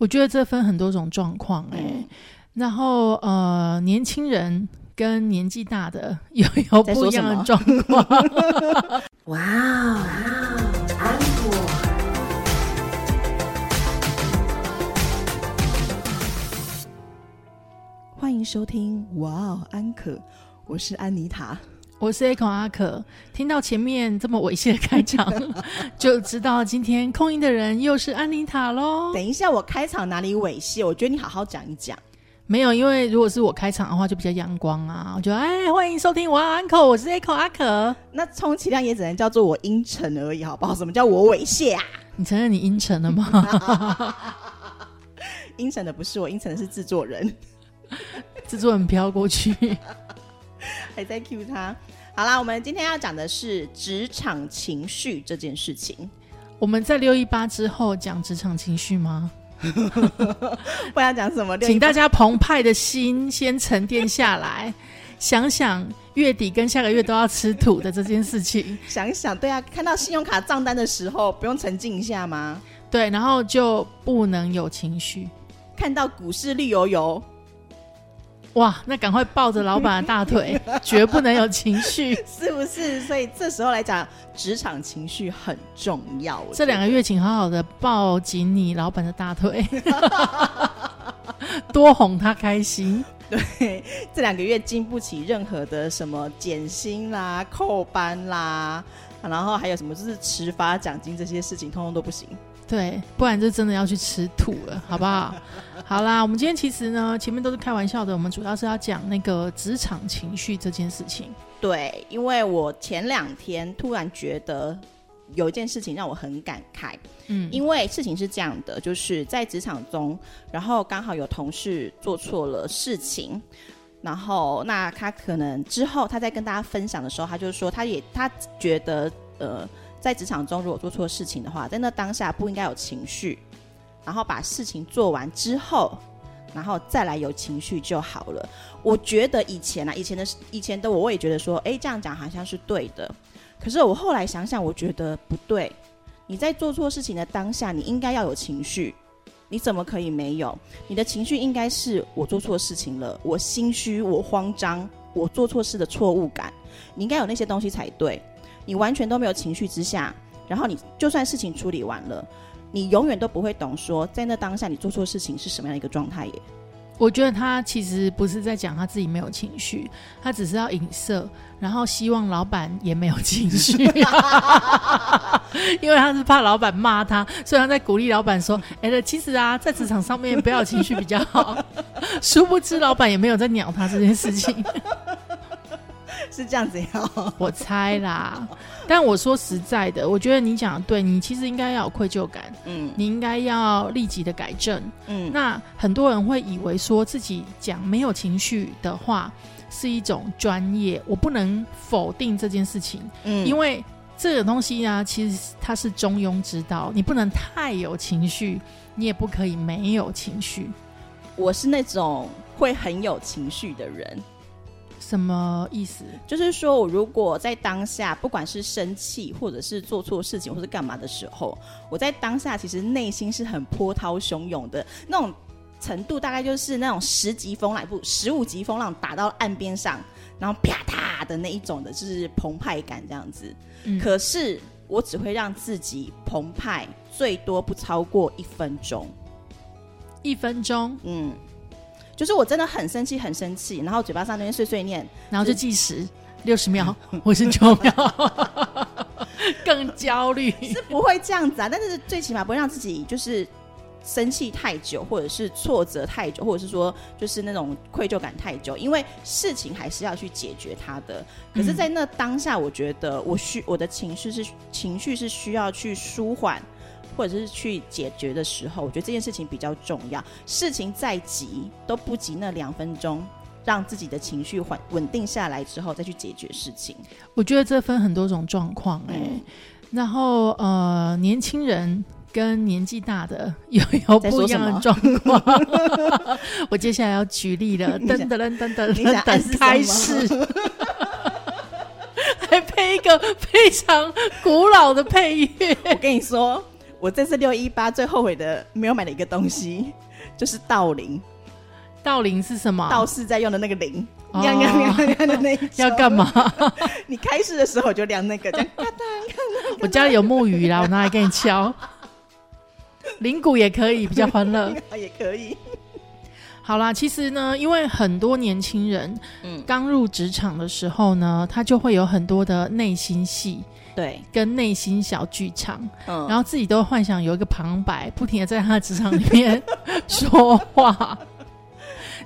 我觉得这分很多种状况哎，然后呃，年轻人跟年纪大的有有不一样的状况。哇哦，安可，欢迎收听哇哦安可，我是安妮塔。我是 A 孔阿可，听到前面这么猥亵的开场，就知道今天空音的人又是安妮塔喽。等一下，我开场哪里猥亵？我觉得你好好讲一讲。没有，因为如果是我开场的话，就比较阳光啊。我觉得，哎，欢迎收听我安可，我是 A 孔阿可。那充其量也只能叫做我阴沉而已，好不好？什么叫我猥亵啊？你承认你阴沉了吗？阴沉的不是我，阴沉的是制作人。制作人飘过去。还在 cue 他，好啦，我们今天要讲的是职场情绪这件事情。我们在六一八之后讲职场情绪吗？不然讲什么？请大家澎湃的心先沉淀下来，想想月底跟下个月都要吃土的这件事情。想想，对啊，看到信用卡账单的时候，不用沉静一下吗？对，然后就不能有情绪。看到股市绿油油。哇，那赶快抱着老板的大腿，绝不能有情绪，是不是？所以这时候来讲，职场情绪很重要。这两个月，请好好的抱紧你老板的大腿，多哄他开心。对，这两个月经不起任何的什么减薪啦、扣班啦，然后还有什么就是迟发奖金这些事情，通通都不行。对，不然就真的要去吃土了，好不好？好啦，我们今天其实呢，前面都是开玩笑的，我们主要是要讲那个职场情绪这件事情。对，因为我前两天突然觉得有一件事情让我很感慨，嗯，因为事情是这样的，就是在职场中，然后刚好有同事做错了事情，然后那他可能之后他在跟大家分享的时候，他就说他也他觉得呃。在职场中，如果做错事情的话，在那当下不应该有情绪，然后把事情做完之后，然后再来有情绪就好了。我觉得以前啊，以前的以前的我，我也觉得说，哎，这样讲好像是对的。可是我后来想想，我觉得不对。你在做错事情的当下，你应该要有情绪，你怎么可以没有？你的情绪应该是我做错事情了，我心虚，我慌张，我做错事的错误感，你应该有那些东西才对。你完全都没有情绪之下，然后你就算事情处理完了，你永远都不会懂说在那当下你做错事情是什么样的一个状态耶。我觉得他其实不是在讲他自己没有情绪，他只是要影射，然后希望老板也没有情绪，因为他是怕老板骂他，所以他在鼓励老板说：“哎，其实啊，在职场上面不要情绪比较好。”殊不知老板也没有在鸟他这件事情。是这样子呀，我猜啦。但我说实在的，我觉得你讲的对，你其实应该要有愧疚感，嗯，你应该要立即的改正，嗯。那很多人会以为说自己讲没有情绪的话是一种专业，我不能否定这件事情，嗯，因为这个东西呢，其实它是中庸之道，你不能太有情绪，你也不可以没有情绪。我是那种会很有情绪的人。什么意思？就是说我如果在当下，不管是生气，或者是做错事情，或是干嘛的时候，我在当下其实内心是很波涛汹涌的那种程度，大概就是那种十级风来不十五级风浪打到岸边上，然后啪嗒的那一种的，就是澎湃感这样子。可是我只会让自己澎湃，最多不超过一分钟。一分钟，嗯。就是我真的很生气，很生气，然后嘴巴上那边碎碎念，然后就计时六十秒，或是九秒，更焦虑是不会这样子啊，但是最起码不会让自己就是生气太久，或者是挫折太久，或者是说就是那种愧疚感太久，因为事情还是要去解决它的。可是，在那当下，我觉得我需我的情绪是情绪是需要去舒缓。或者是去解决的时候，我觉得这件事情比较重要。事情再急都不及那两分钟，让自己的情绪缓稳定下来之后再去解决事情。我觉得这分很多种状况哎。然后呃，年轻人跟年纪大的有有不一样的状况。我接下来要举例了，噔噔噔噔噔噔，开始，还配一个非常古老的配乐。我跟你说。我这次六一八最后悔的没有买的一个东西，就是道铃。道铃是什么？道士在用的那个铃，亮亮亮亮的那要干嘛？你开市的时候就亮那个，这样咔哒我家里有木鱼啦，我拿来给你敲。铃鼓也可以，比较欢乐。也可以。好啦，其实呢，因为很多年轻人，嗯，刚入职场的时候呢，他就会有很多的内心戏，对，跟内心小剧场，嗯，然后自己都幻想有一个旁白，不停的在他的职场里面 说话。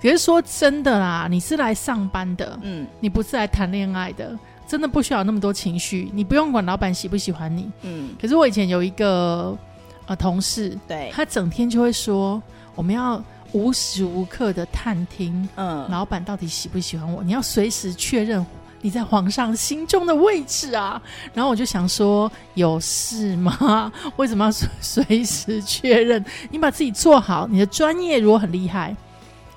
可是说真的啦，你是来上班的，嗯，你不是来谈恋爱的，真的不需要那么多情绪，你不用管老板喜不喜欢你，嗯。可是我以前有一个呃同事，对，他整天就会说，我们要无时无刻的探听，嗯，老板到底喜不喜欢我，你要随时确认你在皇上心中的位置啊。然后我就想说，有事吗？为什么要随时确认？你把自己做好，你的专业如果很厉害。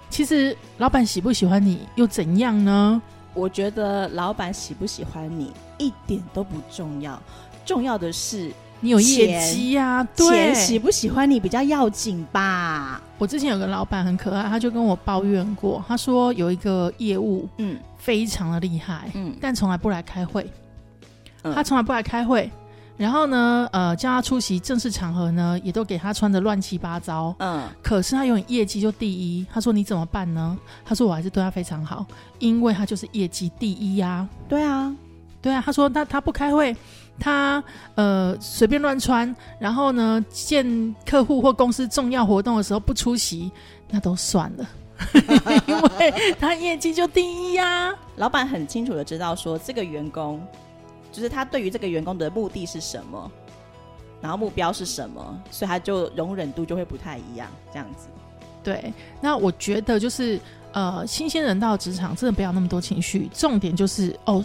其实老板喜不喜欢你又怎样呢？我觉得老板喜不喜欢你一点都不重要，重要的是你有业绩呀。钱喜不喜欢你比较要紧吧。我之前有个老板很可爱，他就跟我抱怨过，他说有一个业务，嗯，非常的厉害，嗯，但从来不来开会，他从来不来开会。然后呢，呃，叫他出席正式场合呢，也都给他穿的乱七八糟。嗯，可是他永远业绩就第一。他说：“你怎么办呢？”他说：“我还是对他非常好，因为他就是业绩第一呀。”对啊，对啊。他说：“他他不开会，他呃随便乱穿，然后呢见客户或公司重要活动的时候不出席，那都算了，因为他业绩就第一呀。”老板很清楚的知道说这个员工。就是他对于这个员工的目的是什么，然后目标是什么，所以他就容忍度就会不太一样，这样子。对，那我觉得就是呃，新鲜人到职场真的不要那么多情绪，重点就是哦，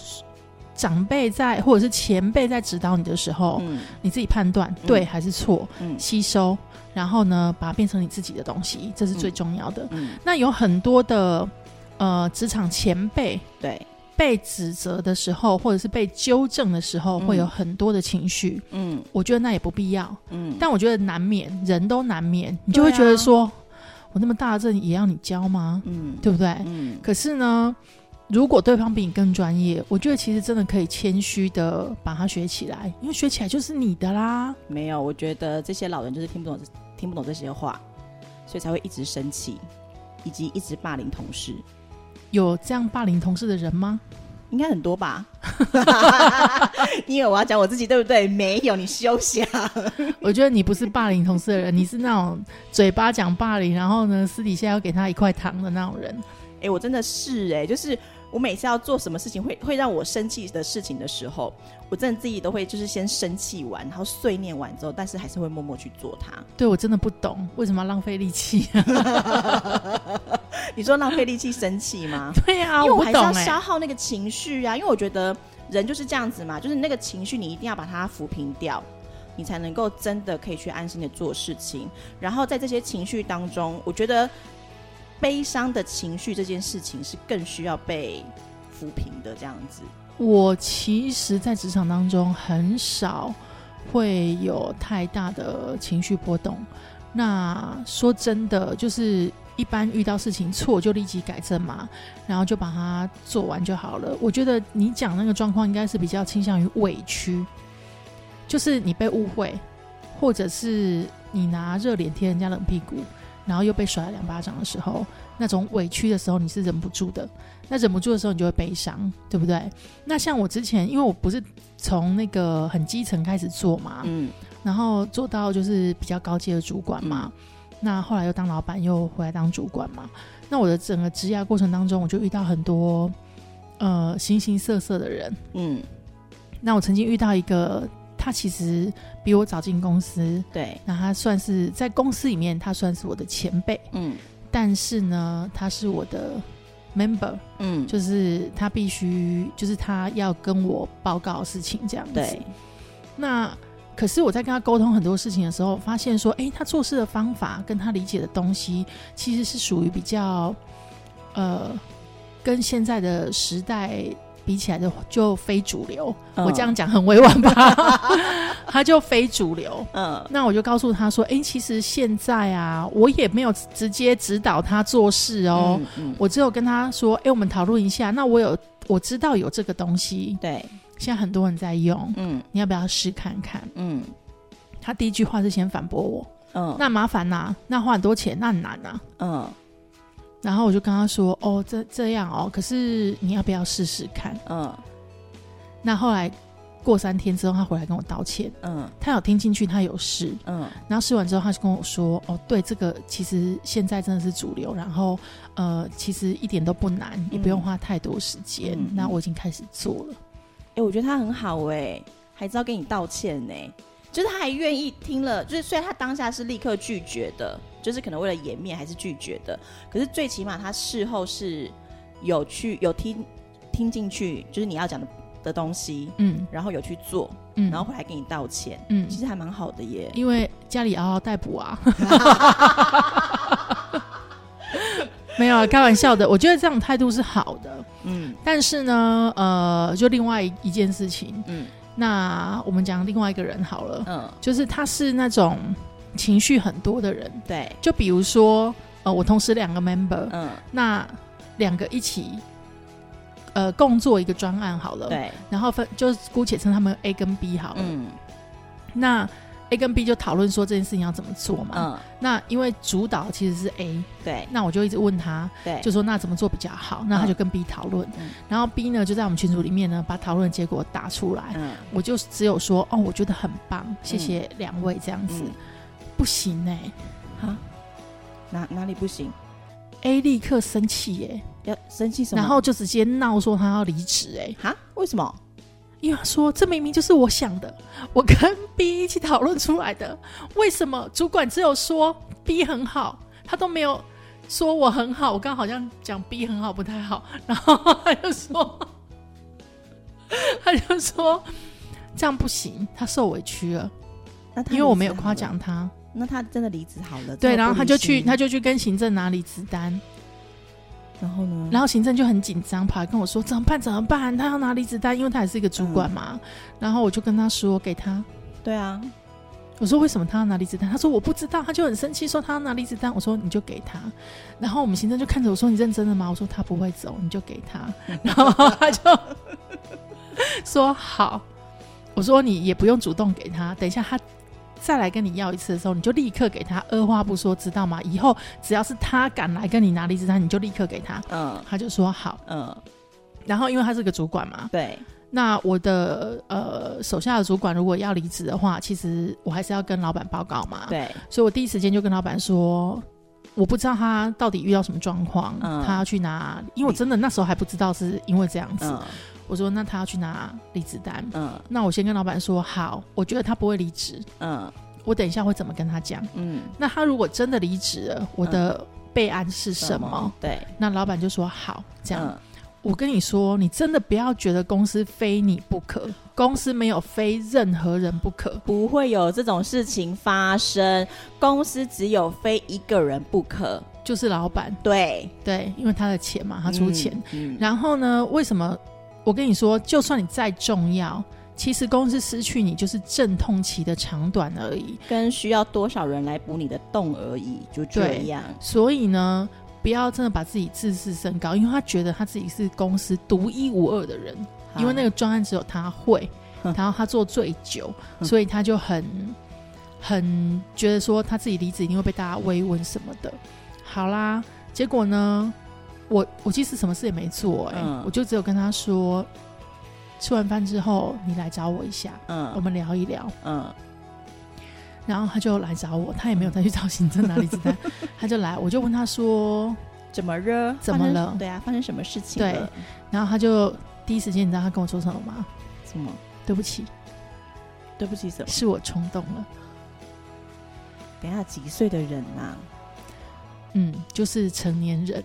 长辈在或者是前辈在指导你的时候，嗯，你自己判断对还是错，嗯，吸收，然后呢，把它变成你自己的东西，这是最重要的。嗯，那有很多的呃，职场前辈，对。被指责的时候，或者是被纠正的时候，会有很多的情绪。嗯，我觉得那也不必要。嗯，但我觉得难免，人都难免，你就会觉得说，我那么大的也要你教吗？嗯，对不对？嗯。可是呢，如果对方比你更专业，我觉得其实真的可以谦虚的把它学起来，因为学起来就是你的啦。没有，我觉得这些老人就是听不懂，听不懂这些话，所以才会一直生气，以及一直霸凌同事。有这样霸凌同事的人吗？应该很多吧。因为我要讲我自己，对不对？没有，你休想。我觉得你不是霸凌同事的人，你是那种嘴巴讲霸凌，然后呢，私底下要给他一块糖的那种人。哎，我真的是哎，就是。我每次要做什么事情会会让我生气的事情的时候，我真的自己都会就是先生气完，然后碎念完之后，但是还是会默默去做它。对我真的不懂为什么要浪费力气。你说浪费力气生气吗？对呀，因为我还是要消耗那个情绪啊。因为我觉得人就是这样子嘛，就是那个情绪你一定要把它抚平掉，你才能够真的可以去安心的做事情。然后在这些情绪当中，我觉得。悲伤的情绪这件事情是更需要被抚平的，这样子。我其实，在职场当中很少会有太大的情绪波动。那说真的，就是一般遇到事情错就立即改正嘛，然后就把它做完就好了。我觉得你讲那个状况应该是比较倾向于委屈，就是你被误会，或者是你拿热脸贴人家冷屁股。然后又被甩了两巴掌的时候，那种委屈的时候，你是忍不住的。那忍不住的时候，你就会悲伤，对不对？那像我之前，因为我不是从那个很基层开始做嘛，嗯，然后做到就是比较高阶的主管嘛。那后来又当老板，又回来当主管嘛。那我的整个职涯过程当中，我就遇到很多呃形形色色的人，嗯。那我曾经遇到一个。他其实比我早进公司，对，那他算是在公司里面，他算是我的前辈，嗯，但是呢，他是我的 member，嗯，就是他必须，就是他要跟我报告事情这样子。对，那可是我在跟他沟通很多事情的时候，发现说，哎，他做事的方法跟他理解的东西，其实是属于比较，呃，跟现在的时代。比起来就就非主流。我这样讲很委婉吧？他就非主流。嗯，那我就告诉他说：“哎，其实现在啊，我也没有直接指导他做事哦。我只有跟他说：，哎，我们讨论一下。那我有我知道有这个东西，对，现在很多人在用。嗯，你要不要试看看？嗯，他第一句话是先反驳我。嗯，那麻烦呐，那花很多钱，那很难呐。嗯。”然后我就跟他说：“哦，这这样哦，可是你要不要试试看？”嗯。那后来过三天之后，他回来跟我道歉。嗯。他有听进去，他有试。嗯。然后试完之后，他就跟我说：“哦，对，这个其实现在真的是主流。然后，呃，其实一点都不难，也不用花太多时间。那我已经开始做了。哎，我觉得他很好哎，还知道跟你道歉呢。就是他还愿意听了，就是虽然他当下是立刻拒绝的。”就是可能为了颜面还是拒绝的，可是最起码他事后是有去有听听进去，就是你要讲的的东西，嗯，然后有去做，嗯，然后回来给你道歉，嗯，其实还蛮好的耶。因为家里嗷嗷待哺啊，没有啊，开玩笑的。我觉得这种态度是好的，嗯，但是呢，呃，就另外一件事情，嗯，那我们讲另外一个人好了，嗯，就是他是那种。情绪很多的人，对，就比如说，呃，我同时两个 member，嗯，那两个一起，呃，共做一个专案好了，对，然后分，就姑且称他们 A 跟 B 好了，嗯，那 A 跟 B 就讨论说这件事情要怎么做嘛，嗯，那因为主导其实是 A，对，那我就一直问他，对，就说那怎么做比较好，那他就跟 B 讨论，然后 B 呢就在我们群组里面呢把讨论的结果打出来，嗯，我就只有说哦，我觉得很棒，谢谢两位这样子。不行哎，啊，哪哪里不行？A 立刻生气耶，要生气什么？然后就直接闹说他要离职哎，哈？为什么？因为说这明明就是我想的，我跟 B 一起讨论出来的，为什么主管只有说 B 很好，他都没有说我很好？我刚好像讲 B 很好不太好，然后他就说，他就说这样不行，他受委屈了，那因为我没有夸奖他。那他真的离职好了，对，然后他就去，他就去跟行政拿离职单，然后呢，然后行政就很紧张，跑来跟我说怎么办？怎么办？他要拿离职单，因为他也是一个主管嘛。然后我就跟他说给他，对啊，我说为什么他要拿离职单？他说我不知道，他就很生气，说他要拿离职单。我说你就给他。然后我们行政就看着我说你认真的吗？我说他不会走，你就给他。然后他就说好。我说你也不用主动给他，等一下他。再来跟你要一次的时候，你就立刻给他，二话不说，知道吗？以后只要是他敢来跟你拿离职单，你就立刻给他。嗯，他就说好。嗯，然后因为他是个主管嘛，对。那我的呃手下的主管如果要离职的话，其实我还是要跟老板报告嘛。对。所以我第一时间就跟老板说，我不知道他到底遇到什么状况，他要去拿，因为我真的那时候还不知道是因为这样子。我说：“那他要去拿离职单，嗯，那我先跟老板说好，我觉得他不会离职，嗯，我等一下会怎么跟他讲，嗯，那他如果真的离职了，我的备案是什么？对，那老板就说好，这样，我跟你说，你真的不要觉得公司非你不可，公司没有非任何人不可，不会有这种事情发生，公司只有非一个人不可，就是老板，对。对，因为他的钱嘛，他出钱，嗯。然后呢，为什么？”我跟你说，就算你再重要，其实公司失去你就是阵痛期的长短而已，跟需要多少人来补你的洞而已，就这样。所以呢，不要真的把自己自视甚高，因为他觉得他自己是公司独一无二的人，因为那个专案只有他会，然后他做最久，所以他就很很觉得说他自己离职一定会被大家慰问什么的。好啦，结果呢？我我其实什么事也没做哎，我就只有跟他说，吃完饭之后你来找我一下，嗯，我们聊一聊，嗯，然后他就来找我，他也没有再去找行政哪里子的，他就来，我就问他说怎么了？怎么了？对啊，发生什么事情？对，然后他就第一时间，你知道他跟我说什么吗？什么？对不起，对不起什么？是我冲动了。等下几岁的人呐？嗯，就是成年人，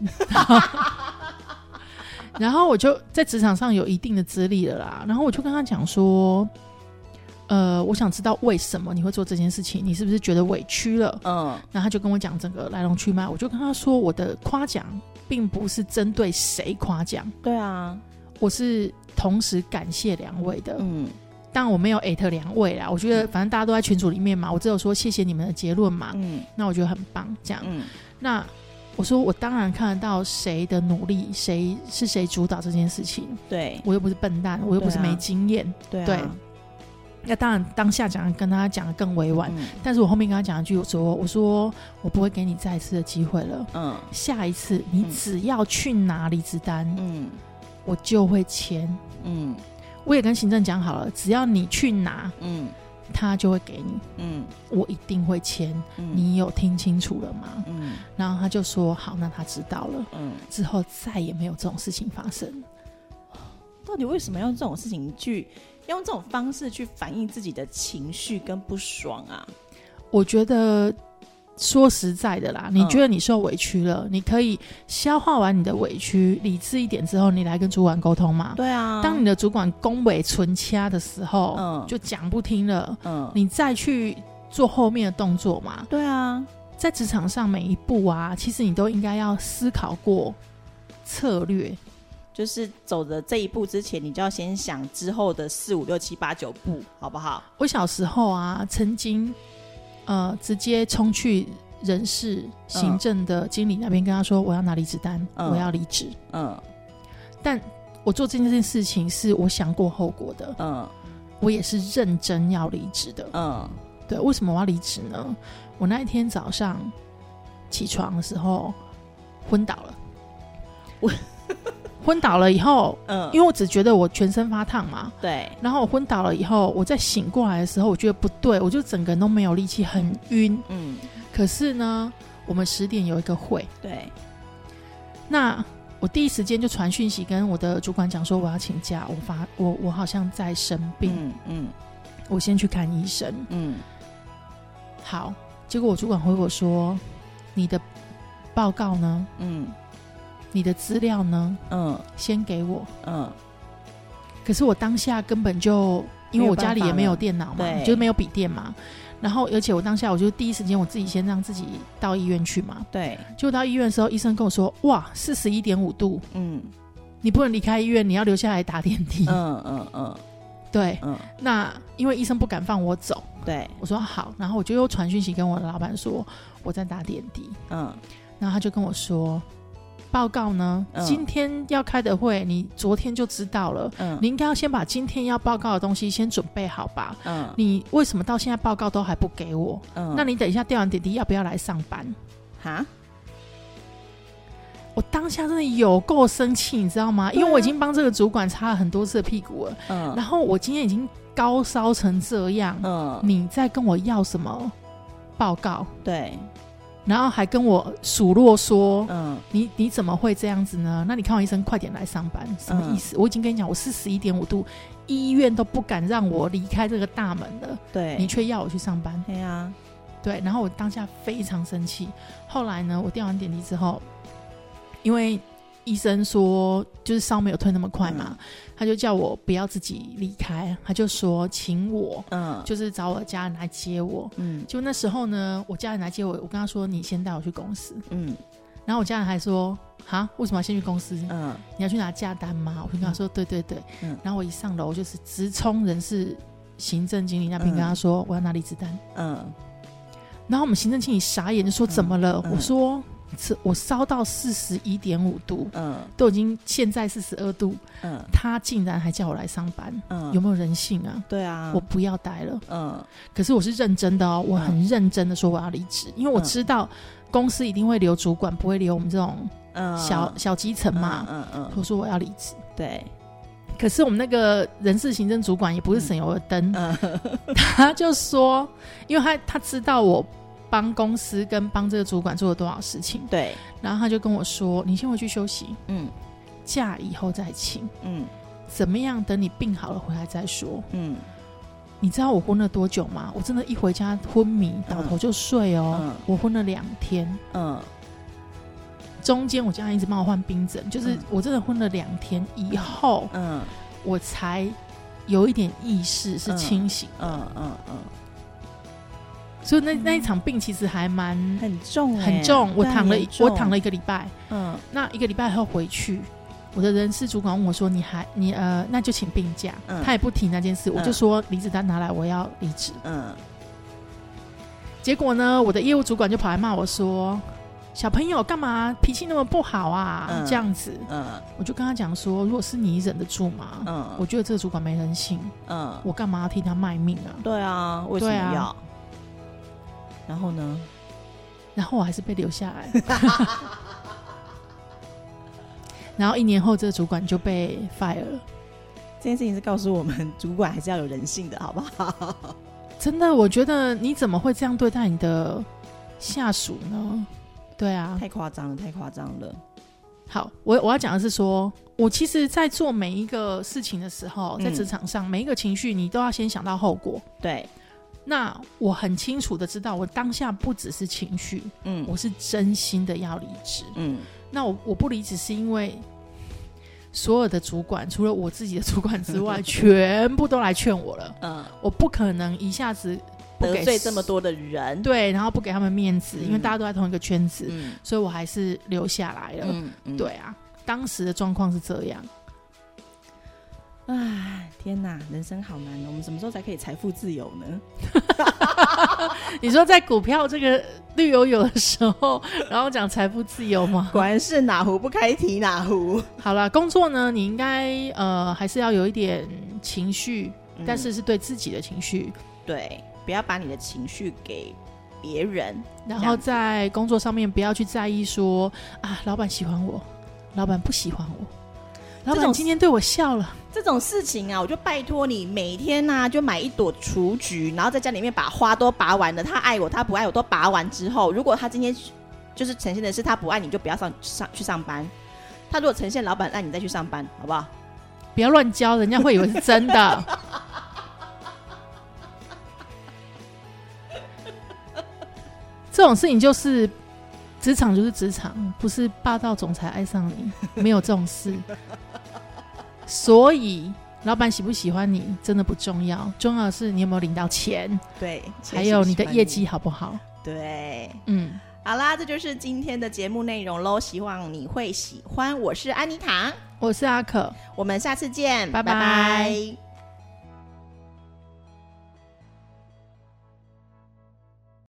然后我就在职场上有一定的资历了啦。然后我就跟他讲说，呃，我想知道为什么你会做这件事情，你是不是觉得委屈了？嗯，然后他就跟我讲整个来龙去脉。我就跟他说，我的夸奖并不是针对谁夸奖，对啊，我是同时感谢两位的。嗯，但我没有艾特两位啦。我觉得反正大家都在群组里面嘛，我只有说谢谢你们的结论嘛。嗯，那我觉得很棒。这样，嗯，那我说我当然看得到谁的努力，谁是谁主导这件事情。对我又不是笨蛋，我又不是没经验。对。那当然，当下讲跟他讲的更委婉，但是我后面跟他讲一句，我说：“我说我不会给你再次的机会了。嗯，下一次你只要去拿离职单，嗯，我就会签。嗯，我也跟行政讲好了，只要你去拿，嗯，他就会给你。嗯，我一定会签。你有听清楚了吗？嗯，然后他就说好，那他知道了。嗯，之后再也没有这种事情发生。到底为什么要这种事情去？”用这种方式去反映自己的情绪跟不爽啊！我觉得说实在的啦，你觉得你受委屈了，你可以消化完你的委屈，理智一点之后，你来跟主管沟通嘛。对啊，当你的主管恭维存掐的时候，嗯，就讲不听了，嗯，你再去做后面的动作嘛。对啊，在职场上每一步啊，其实你都应该要思考过策略。就是走的这一步之前，你就要先想之后的四五六七八九步，好不好？我小时候啊，曾经呃直接冲去人事行政的经理那边，跟他说我要拿离职单，我要离职。嗯，但我做这件事情是我想过后果的。嗯，我也是认真要离职的。嗯，对，为什么我要离职呢？我那一天早上起床的时候昏倒了。我。昏倒了以后，嗯，因为我只觉得我全身发烫嘛，对。然后我昏倒了以后，我在醒过来的时候，我觉得不对，我就整个人都没有力气，很晕，嗯。可是呢，我们十点有一个会，对。那我第一时间就传讯息跟我的主管讲说我要请假，我发我我好像在生病，嗯嗯，我先去看医生，嗯。好，结果我主管回我说，你的报告呢？嗯。你的资料呢？嗯，先给我。嗯，可是我当下根本就因为我家里也没有电脑嘛，就是没有笔电嘛。然后，而且我当下我就第一时间我自己先让自己到医院去嘛。对，就到医院的时候，医生跟我说：“哇，四十一点五度，嗯，你不能离开医院，你要留下来打电梯。”嗯嗯嗯，对，嗯。那因为医生不敢放我走，对我说好，然后我就又传讯息跟我的老板说我在打点滴。嗯，然后他就跟我说。报告呢？今天要开的会，你昨天就知道了。嗯，你应该要先把今天要报告的东西先准备好吧。嗯，你为什么到现在报告都还不给我？嗯，那你等一下调完点滴要不要来上班？哈？我当下真的有够生气，你知道吗？因为我已经帮这个主管擦了很多次屁股了。嗯，然后我今天已经高烧成这样。嗯，你在跟我要什么报告？对。然后还跟我数落说：“嗯，你你怎么会这样子呢？那你看完医生，快点来上班，什么意思？我已经跟你讲，我是十一点五度，医院都不敢让我离开这个大门了。对，你却要我去上班。对啊，对。然后我当下非常生气。后来呢，我调完点滴之后，因为……医生说，就是烧没有退那么快嘛，他就叫我不要自己离开，他就说请我，嗯，就是找我家人来接我，嗯，就那时候呢，我家人来接我，我跟他说你先带我去公司，嗯，然后我家人还说，哈，为什么要先去公司？嗯，你要去拿假单吗？我就跟他说，对对对，嗯，然后我一上楼就是直冲人事行政经理那边跟他说我要拿离职单，嗯，然后我们行政经理傻眼就说怎么了？我说。是我烧到四十一点五度，嗯，都已经现在四十二度，嗯，他竟然还叫我来上班，嗯，有没有人性啊？对啊，我不要待了，嗯，可是我是认真的哦，我很认真的说我要离职，因为我知道公司一定会留主管，不会留我们这种小小基层嘛，嗯嗯，我说我要离职，对，可是我们那个人事行政主管也不是省油的灯，他就说，因为他他知道我。帮公司跟帮这个主管做了多少事情？对，然后他就跟我说：“你先回去休息，嗯，假以后再请，嗯，怎么样？等你病好了回来再说，嗯。你知道我昏了多久吗？我真的，一回家昏迷，倒头就睡哦。我昏了两天，嗯，中间我家人一直帮我换冰枕，就是我真的昏了两天以后，嗯，我才有一点意识是清醒，嗯嗯嗯。”所以那那一场病其实还蛮很重，很重。我躺了，我躺了一个礼拜。嗯，那一个礼拜后回去，我的人事主管问我说：“你还你呃，那就请病假。”他也不提那件事，我就说离职单拿来，我要离职。嗯。结果呢，我的业务主管就跑来骂我说：“小朋友干嘛脾气那么不好啊？这样子。”嗯。我就跟他讲说：“如果是你忍得住吗？嗯。我觉得这个主管没人性。嗯。我干嘛要替他卖命啊？对啊，为什么要？然后呢？然后我还是被留下来。然后一年后，这个主管就被 fire 了。这件事情是告诉我们，主管还是要有人性的，好不好？真的，我觉得你怎么会这样对待你的下属呢？对啊，太夸张了，太夸张了。好，我我要讲的是说，我其实，在做每一个事情的时候，在职场上，每一个情绪，你都要先想到后果。对。那我很清楚的知道，我当下不只是情绪，嗯，我是真心的要离职，嗯。那我我不离职是因为所有的主管除了我自己的主管之外，全部都来劝我了。嗯，我不可能一下子得罪这么多的人，对，然后不给他们面子，因为大家都在同一个圈子，所以我还是留下来了。嗯，对啊，当时的状况是这样。唉，天哪，人生好难哦！我们什么时候才可以财富自由呢？你说在股票这个绿油油的时候，然后讲财富自由吗？果然是哪壶不开提哪壶。好了，工作呢，你应该呃还是要有一点情绪，但是是对自己的情绪。对，不要把你的情绪给别人。然后在工作上面不要去在意说啊，老板喜欢我，老板不喜欢我。老板今天对我笑了。这种事情啊，我就拜托你每天呢，就买一朵雏菊，然后在家里面把花都拔完了。他爱我，他不爱我，都拔完之后，如果他今天就是呈现的是他不爱你，就不要上上去上班。他如果呈现老板爱你，再去上班，好不好？不要乱教，人家会以为是真的。这种事情就是职场，就是职场，不是霸道总裁爱上你，没有这种事。所以，老板喜不喜欢你真的不重要，重要的是你有没有领到钱。对，还有你的业绩好不好？对，嗯，好啦，这就是今天的节目内容喽，希望你会喜欢。我是安妮塔，我是阿可，我们下次见，拜拜。